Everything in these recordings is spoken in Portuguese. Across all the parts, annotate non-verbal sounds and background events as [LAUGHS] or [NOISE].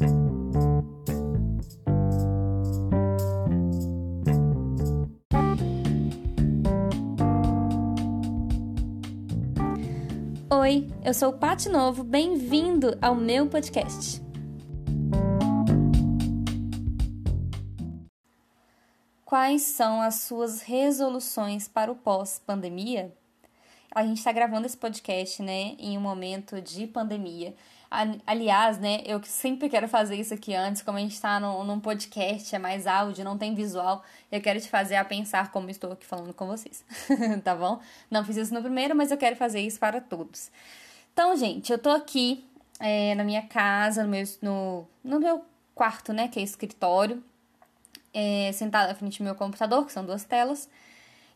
Oi, eu sou o Pati Novo, bem-vindo ao meu podcast. Quais são as suas resoluções para o pós-pandemia? A gente está gravando esse podcast, né, em um momento de pandemia. Aliás, né, eu sempre quero fazer isso aqui antes, como a gente está num podcast, é mais áudio, não tem visual, eu quero te fazer a pensar como estou aqui falando com vocês, [LAUGHS] tá bom? Não fiz isso no primeiro, mas eu quero fazer isso para todos. Então, gente, eu tô aqui é, na minha casa, no meu, no, no meu quarto, né, que é escritório, é, sentada à frente do meu computador, que são duas telas,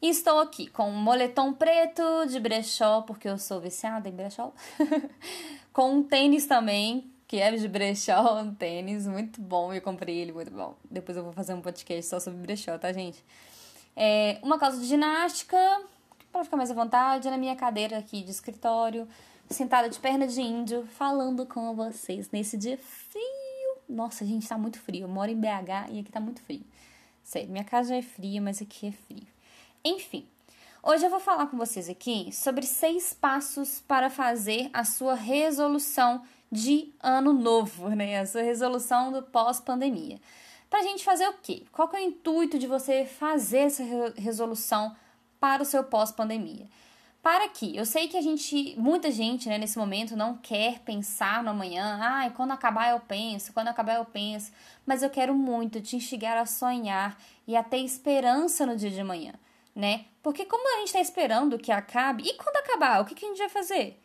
e estou aqui com um moletom preto de brechó, porque eu sou viciada em brechó. [LAUGHS] com um tênis também, que é de brechó, [LAUGHS] um tênis muito bom. Eu comprei ele, muito bom. Depois eu vou fazer um podcast só sobre brechó, tá, gente? É, uma calça de ginástica, para ficar mais à vontade, na minha cadeira aqui de escritório, sentada de perna de índio, falando com vocês nesse dia frio. Nossa, gente, tá muito frio. Eu moro em BH e aqui tá muito frio. Sério, minha casa já é fria, mas aqui é frio. Enfim, hoje eu vou falar com vocês aqui sobre seis passos para fazer a sua resolução de ano novo, né? A sua resolução do pós-pandemia. Para a gente fazer o quê? Qual que é o intuito de você fazer essa resolução para o seu pós-pandemia? Para que eu sei que a gente, muita gente, né, nesse momento não quer pensar no amanhã. Ai, quando acabar eu penso, quando acabar eu penso. Mas eu quero muito te instigar a sonhar e a ter esperança no dia de amanhã né? Porque como a gente está esperando que acabe, e quando acabar, o que, que a gente vai fazer?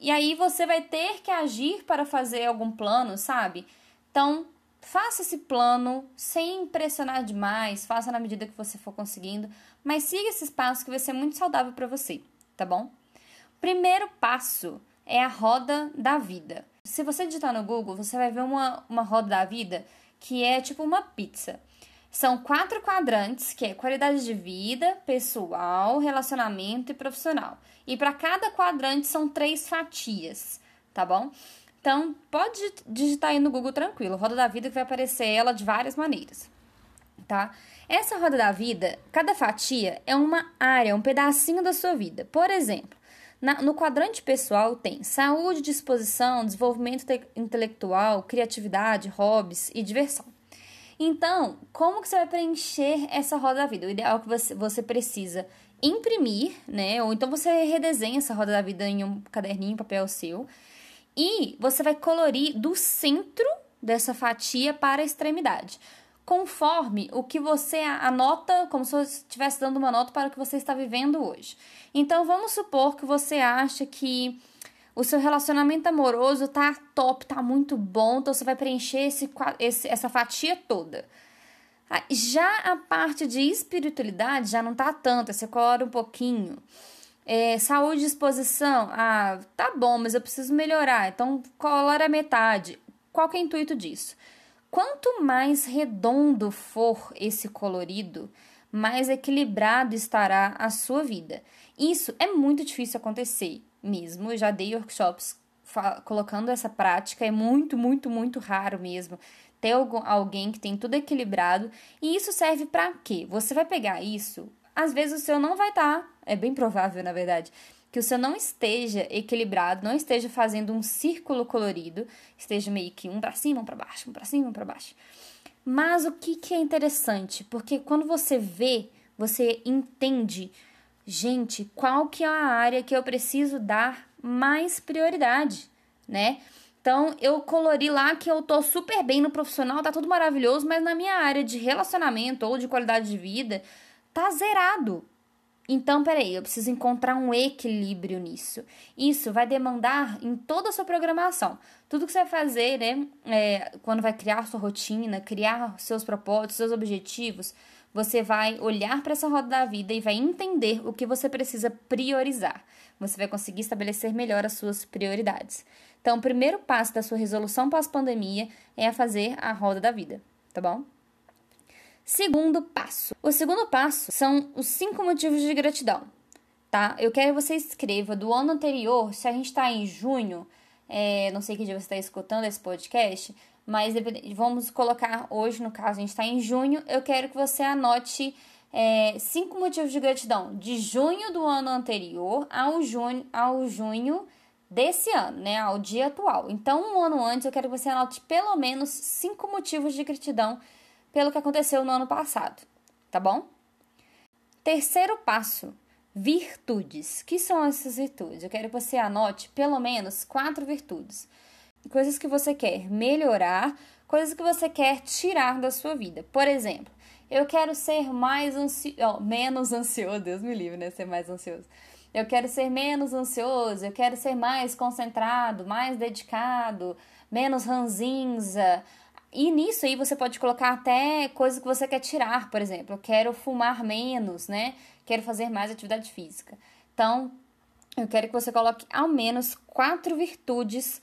E aí você vai ter que agir para fazer algum plano, sabe? Então, faça esse plano sem pressionar demais, faça na medida que você for conseguindo, mas siga esses passos que vai ser muito saudável para você, tá bom? Primeiro passo é a roda da vida. Se você digitar no Google, você vai ver uma, uma roda da vida que é tipo uma pizza. São quatro quadrantes, que é qualidade de vida, pessoal, relacionamento e profissional. E para cada quadrante são três fatias, tá bom? Então, pode digitar aí no Google tranquilo, roda da vida que vai aparecer ela de várias maneiras, tá? Essa roda da vida, cada fatia é uma área, um pedacinho da sua vida. Por exemplo, na, no quadrante pessoal tem saúde, disposição, desenvolvimento intelectual, criatividade, hobbies e diversão. Então, como que você vai preencher essa roda da vida? O ideal é que você, você precisa imprimir, né? Ou então você redesenha essa roda da vida em um caderninho, papel seu. E você vai colorir do centro dessa fatia para a extremidade. Conforme o que você anota, como se você estivesse dando uma nota para o que você está vivendo hoje. Então, vamos supor que você acha que o seu relacionamento amoroso tá top, tá muito bom, então você vai preencher esse, esse, essa fatia toda. Ah, já a parte de espiritualidade já não tá tanto, você colora um pouquinho. É, saúde e disposição, ah, tá bom, mas eu preciso melhorar, então colora metade. Qual que é o intuito disso? Quanto mais redondo for esse colorido, mais equilibrado estará a sua vida. Isso é muito difícil acontecer mesmo. Eu já dei workshops colocando essa prática, é muito, muito, muito raro mesmo ter alguém que tem tudo equilibrado. E isso serve para quê? Você vai pegar isso, às vezes o seu não vai estar, tá, é bem provável, na verdade, que o seu não esteja equilibrado, não esteja fazendo um círculo colorido, esteja meio que um para cima, um para baixo, um para cima, um para baixo. Mas o que, que é interessante? Porque quando você vê, você entende gente, qual que é a área que eu preciso dar mais prioridade, né? Então, eu colori lá que eu tô super bem no profissional, tá tudo maravilhoso, mas na minha área de relacionamento ou de qualidade de vida, tá zerado. Então, peraí, eu preciso encontrar um equilíbrio nisso. Isso vai demandar em toda a sua programação. Tudo que você vai fazer, né? É, quando vai criar sua rotina, criar seus propósitos, seus objetivos, você vai olhar para essa roda da vida e vai entender o que você precisa priorizar. Você vai conseguir estabelecer melhor as suas prioridades. Então, o primeiro passo da sua resolução pós-pandemia é fazer a roda da vida, tá bom? Segundo passo. O segundo passo são os cinco motivos de gratidão, tá? Eu quero que você escreva do ano anterior, se a gente está em junho, é, não sei que dia você está escutando esse podcast, mas vamos colocar hoje, no caso, a gente está em junho, eu quero que você anote é, cinco motivos de gratidão de junho do ano anterior ao junho, ao junho desse ano, né, ao dia atual. Então, um ano antes, eu quero que você anote pelo menos cinco motivos de gratidão pelo que aconteceu no ano passado, tá bom? Terceiro passo, virtudes. que são essas virtudes? Eu quero que você anote pelo menos quatro virtudes. Coisas que você quer melhorar, coisas que você quer tirar da sua vida. Por exemplo, eu quero ser mais ansioso, oh, menos ansioso, [LAUGHS] Deus me livre, né? Ser mais ansioso. Eu quero ser menos ansioso, eu quero ser mais concentrado, mais dedicado, menos ranzinza. E nisso aí você pode colocar até coisas que você quer tirar, por exemplo, eu quero fumar menos, né? Quero fazer mais atividade física. Então, eu quero que você coloque ao menos quatro virtudes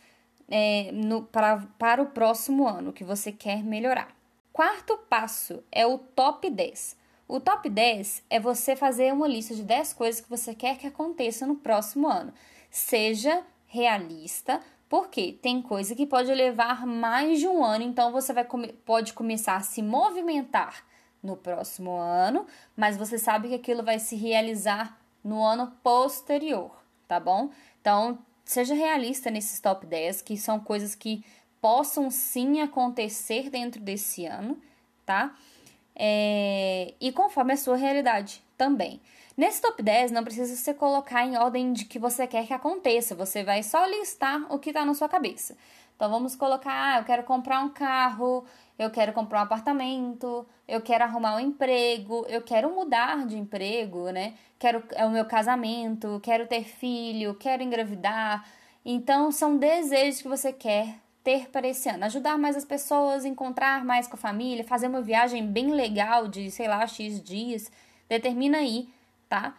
é, no, para, para o próximo ano que você quer melhorar. Quarto passo é o top 10. O top 10 é você fazer uma lista de 10 coisas que você quer que aconteça no próximo ano. Seja realista, porque tem coisa que pode levar mais de um ano, então você vai pode começar a se movimentar no próximo ano, mas você sabe que aquilo vai se realizar no ano posterior, tá bom? Então, seja realista nesses top 10, que são coisas que possam sim acontecer dentro desse ano, tá? É, e conforme a sua realidade também. Nesse top 10, não precisa se colocar em ordem de que você quer que aconteça, você vai só listar o que está na sua cabeça. Então vamos colocar, ah, eu quero comprar um carro, eu quero comprar um apartamento, eu quero arrumar um emprego, eu quero mudar de emprego, né? Quero é o meu casamento, quero ter filho, quero engravidar. Então são desejos que você quer ter para esse ano? Ajudar mais as pessoas, encontrar mais com a família, fazer uma viagem bem legal de, sei lá, X dias. Determina aí, tá?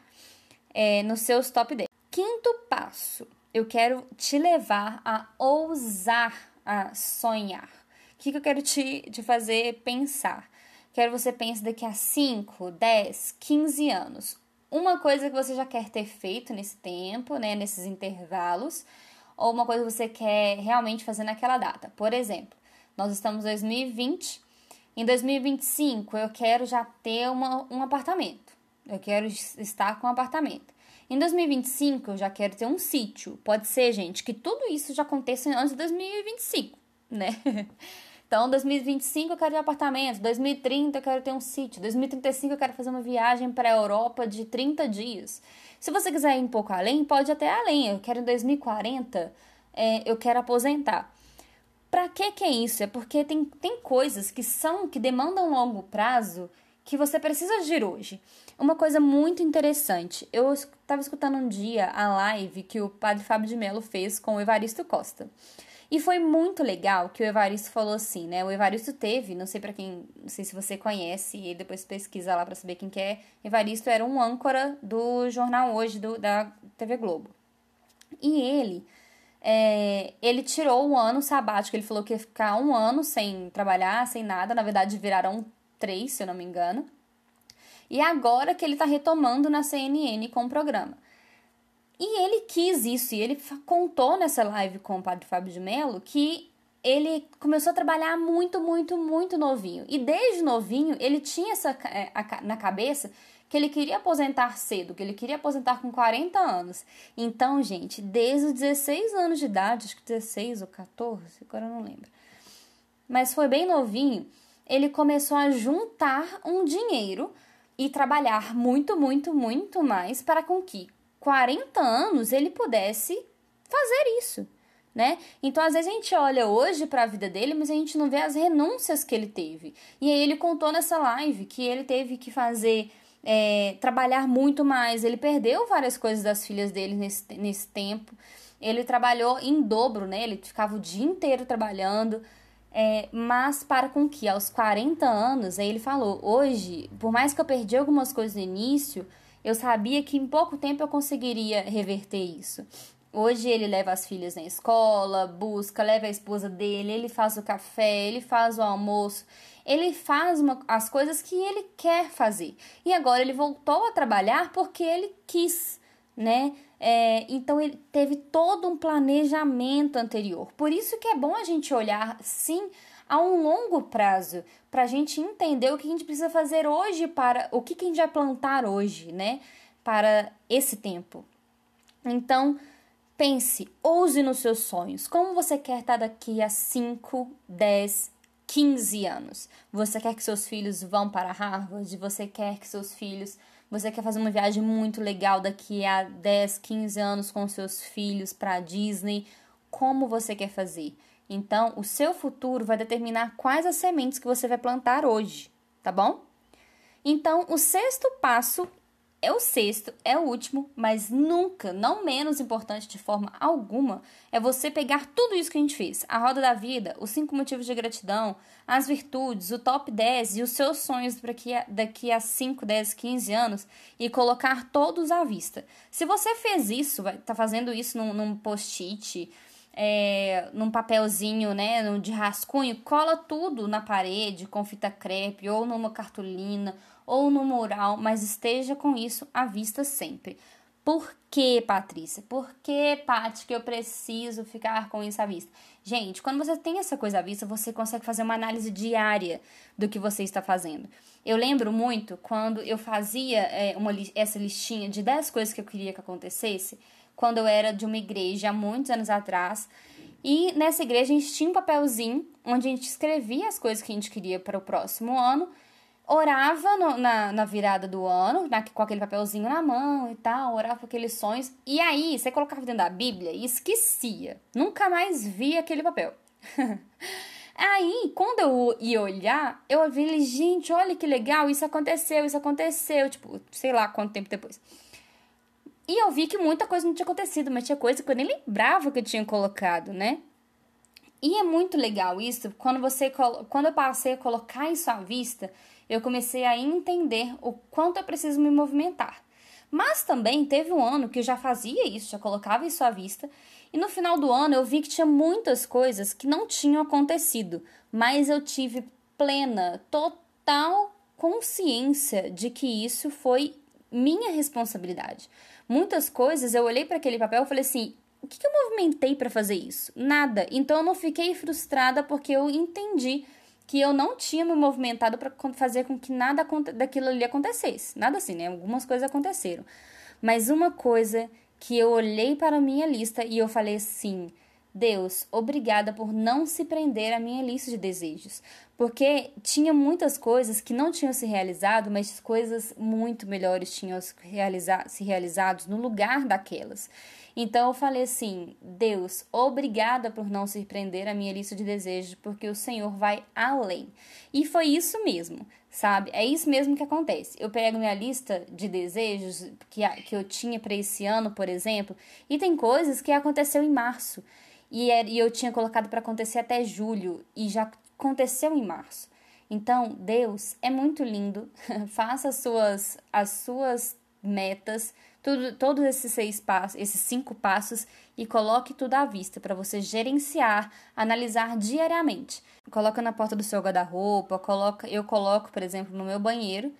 É, nos seus top 10. Quinto passo, eu quero te levar a ousar a sonhar. O que, que eu quero te, te fazer pensar? Quero que você pense daqui a 5, 10, 15 anos. Uma coisa que você já quer ter feito nesse tempo, né, nesses intervalos, ou uma coisa que você quer realmente fazer naquela data. Por exemplo, nós estamos em 2020, em 2025 eu quero já ter uma, um apartamento, eu quero estar com um apartamento. Em 2025 eu já quero ter um sítio. Pode ser, gente, que tudo isso já aconteça antes de 2025, né? [LAUGHS] Então, 2025 eu quero ter um apartamento, 2030 eu quero ter um sítio, 2035 eu quero fazer uma viagem para a Europa de 30 dias. Se você quiser ir um pouco além, pode até além. Eu quero em 2040, é, eu quero aposentar. Para que que é isso? É porque tem, tem coisas que são que demandam longo prazo que você precisa agir hoje. Uma coisa muito interessante, eu estava escutando um dia a live que o padre Fábio de Mello fez com o Evaristo Costa. E foi muito legal que o Evaristo falou assim, né? O Evaristo teve, não sei para quem, não sei se você conhece, e depois pesquisa lá para saber quem que é. Evaristo era um âncora do jornal Hoje do, da TV Globo. E ele é, ele tirou um ano sabático, ele falou que ia ficar um ano sem trabalhar, sem nada, na verdade viraram três, se eu não me engano. E agora que ele está retomando na CNN com o programa. E ele quis isso, e ele contou nessa live com o padre Fábio de Mello que ele começou a trabalhar muito, muito, muito novinho. E desde novinho ele tinha essa é, na cabeça que ele queria aposentar cedo, que ele queria aposentar com 40 anos. Então, gente, desde os 16 anos de idade, acho que 16 ou 14, agora eu não lembro. Mas foi bem novinho, ele começou a juntar um dinheiro e trabalhar muito, muito, muito mais para com que 40 anos ele pudesse fazer isso, né? Então, às vezes a gente olha hoje para a vida dele, mas a gente não vê as renúncias que ele teve. E aí ele contou nessa live que ele teve que fazer é, trabalhar muito mais. Ele perdeu várias coisas das filhas dele nesse, nesse tempo. Ele trabalhou em dobro, né? Ele ficava o dia inteiro trabalhando. É, mas para com que aos 40 anos, aí ele falou: hoje, por mais que eu perdi algumas coisas no início, eu sabia que em pouco tempo eu conseguiria reverter isso. Hoje ele leva as filhas na escola, busca, leva a esposa dele, ele faz o café, ele faz o almoço, ele faz uma, as coisas que ele quer fazer. E agora ele voltou a trabalhar porque ele quis, né? É, então ele teve todo um planejamento anterior. Por isso que é bom a gente olhar sim a um longo prazo, para a gente entender o que a gente precisa fazer hoje para o que, que a gente vai plantar hoje, né? Para esse tempo. Então, pense, ouse nos seus sonhos. Como você quer estar daqui a 5, 10, 15 anos? Você quer que seus filhos vão para Harvard? Você quer que seus filhos. Você quer fazer uma viagem muito legal daqui a 10, 15 anos com seus filhos para Disney? Como você quer fazer? Então, o seu futuro vai determinar quais as sementes que você vai plantar hoje, tá bom? Então, o sexto passo é o sexto, é o último, mas nunca, não menos importante de forma alguma, é você pegar tudo isso que a gente fez: a roda da vida, os cinco motivos de gratidão, as virtudes, o top 10 e os seus sonhos daqui a, daqui a 5, 10, 15 anos e colocar todos à vista. Se você fez isso, vai tá fazendo isso num, num post-it, é, num papelzinho, né, de rascunho, cola tudo na parede com fita crepe ou numa cartolina ou no mural, mas esteja com isso à vista sempre. Por que, Patrícia? Por que, Paty, que eu preciso ficar com isso à vista? Gente, quando você tem essa coisa à vista, você consegue fazer uma análise diária do que você está fazendo. Eu lembro muito quando eu fazia é, uma, essa listinha de 10 coisas que eu queria que acontecesse, quando eu era de uma igreja há muitos anos atrás. E nessa igreja a gente tinha um papelzinho onde a gente escrevia as coisas que a gente queria para o próximo ano orava no, na, na virada do ano, na, com aquele papelzinho na mão e tal, orava com aqueles sonhos. E aí, você colocava dentro da Bíblia e esquecia. Nunca mais via aquele papel. [LAUGHS] aí, quando eu ia olhar, eu vi, gente, olha que legal, isso aconteceu, isso aconteceu. Tipo, sei lá quanto tempo depois. E eu vi que muita coisa não tinha acontecido, mas tinha coisa que eu nem lembrava que eu tinha colocado, né? E é muito legal isso, quando você quando eu passei a colocar isso à vista, eu comecei a entender o quanto eu preciso me movimentar. Mas também teve um ano que eu já fazia isso, já colocava isso à vista, e no final do ano eu vi que tinha muitas coisas que não tinham acontecido, mas eu tive plena, total consciência de que isso foi minha responsabilidade. Muitas coisas eu olhei para aquele papel e falei assim: o que, que eu movimentei para fazer isso? Nada. Então eu não fiquei frustrada porque eu entendi que eu não tinha me movimentado para fazer com que nada daquilo ali acontecesse. Nada assim, né? Algumas coisas aconteceram. Mas uma coisa que eu olhei para a minha lista e eu falei assim: Deus, obrigada por não se prender à minha lista de desejos. Porque tinha muitas coisas que não tinham se realizado, mas coisas muito melhores tinham se, realiza se realizados no lugar daquelas. Então eu falei assim: Deus, obrigada por não surpreender a minha lista de desejos, porque o Senhor vai além. E foi isso mesmo, sabe? É isso mesmo que acontece. Eu pego minha lista de desejos que, que eu tinha para esse ano, por exemplo, e tem coisas que aconteceu em março. E, é, e eu tinha colocado para acontecer até julho, e já aconteceu em março. Então, Deus é muito lindo. [LAUGHS] Faça as suas, as suas metas, tudo, todos esses seis passos, esses cinco passos e coloque tudo à vista para você gerenciar, analisar diariamente. Coloca na porta do seu guarda-roupa, coloca, eu coloco, por exemplo, no meu banheiro,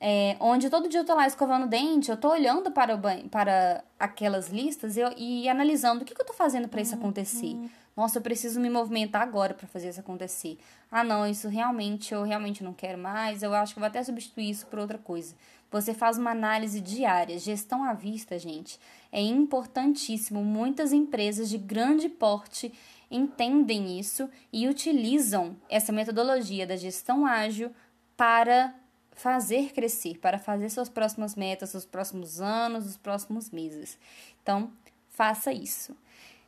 é, onde todo dia eu tô lá escovando dente, eu tô olhando para, o banho, para aquelas listas e, e analisando o que, que eu tô fazendo para isso acontecer. Nossa, eu preciso me movimentar agora para fazer isso acontecer. Ah, não, isso realmente eu realmente não quero mais. Eu acho que vou até substituir isso por outra coisa. Você faz uma análise diária. Gestão à vista, gente, é importantíssimo. Muitas empresas de grande porte entendem isso e utilizam essa metodologia da gestão ágil para fazer crescer, para fazer suas próximas metas, seus próximos anos, os próximos meses. Então, faça isso.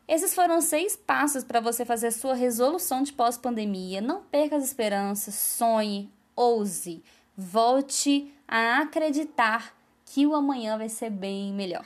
Esses foram seis passos para você fazer sua resolução de pós-pandemia. Não perca as esperanças, sonhe, ouse, volte a acreditar que o amanhã vai ser bem melhor.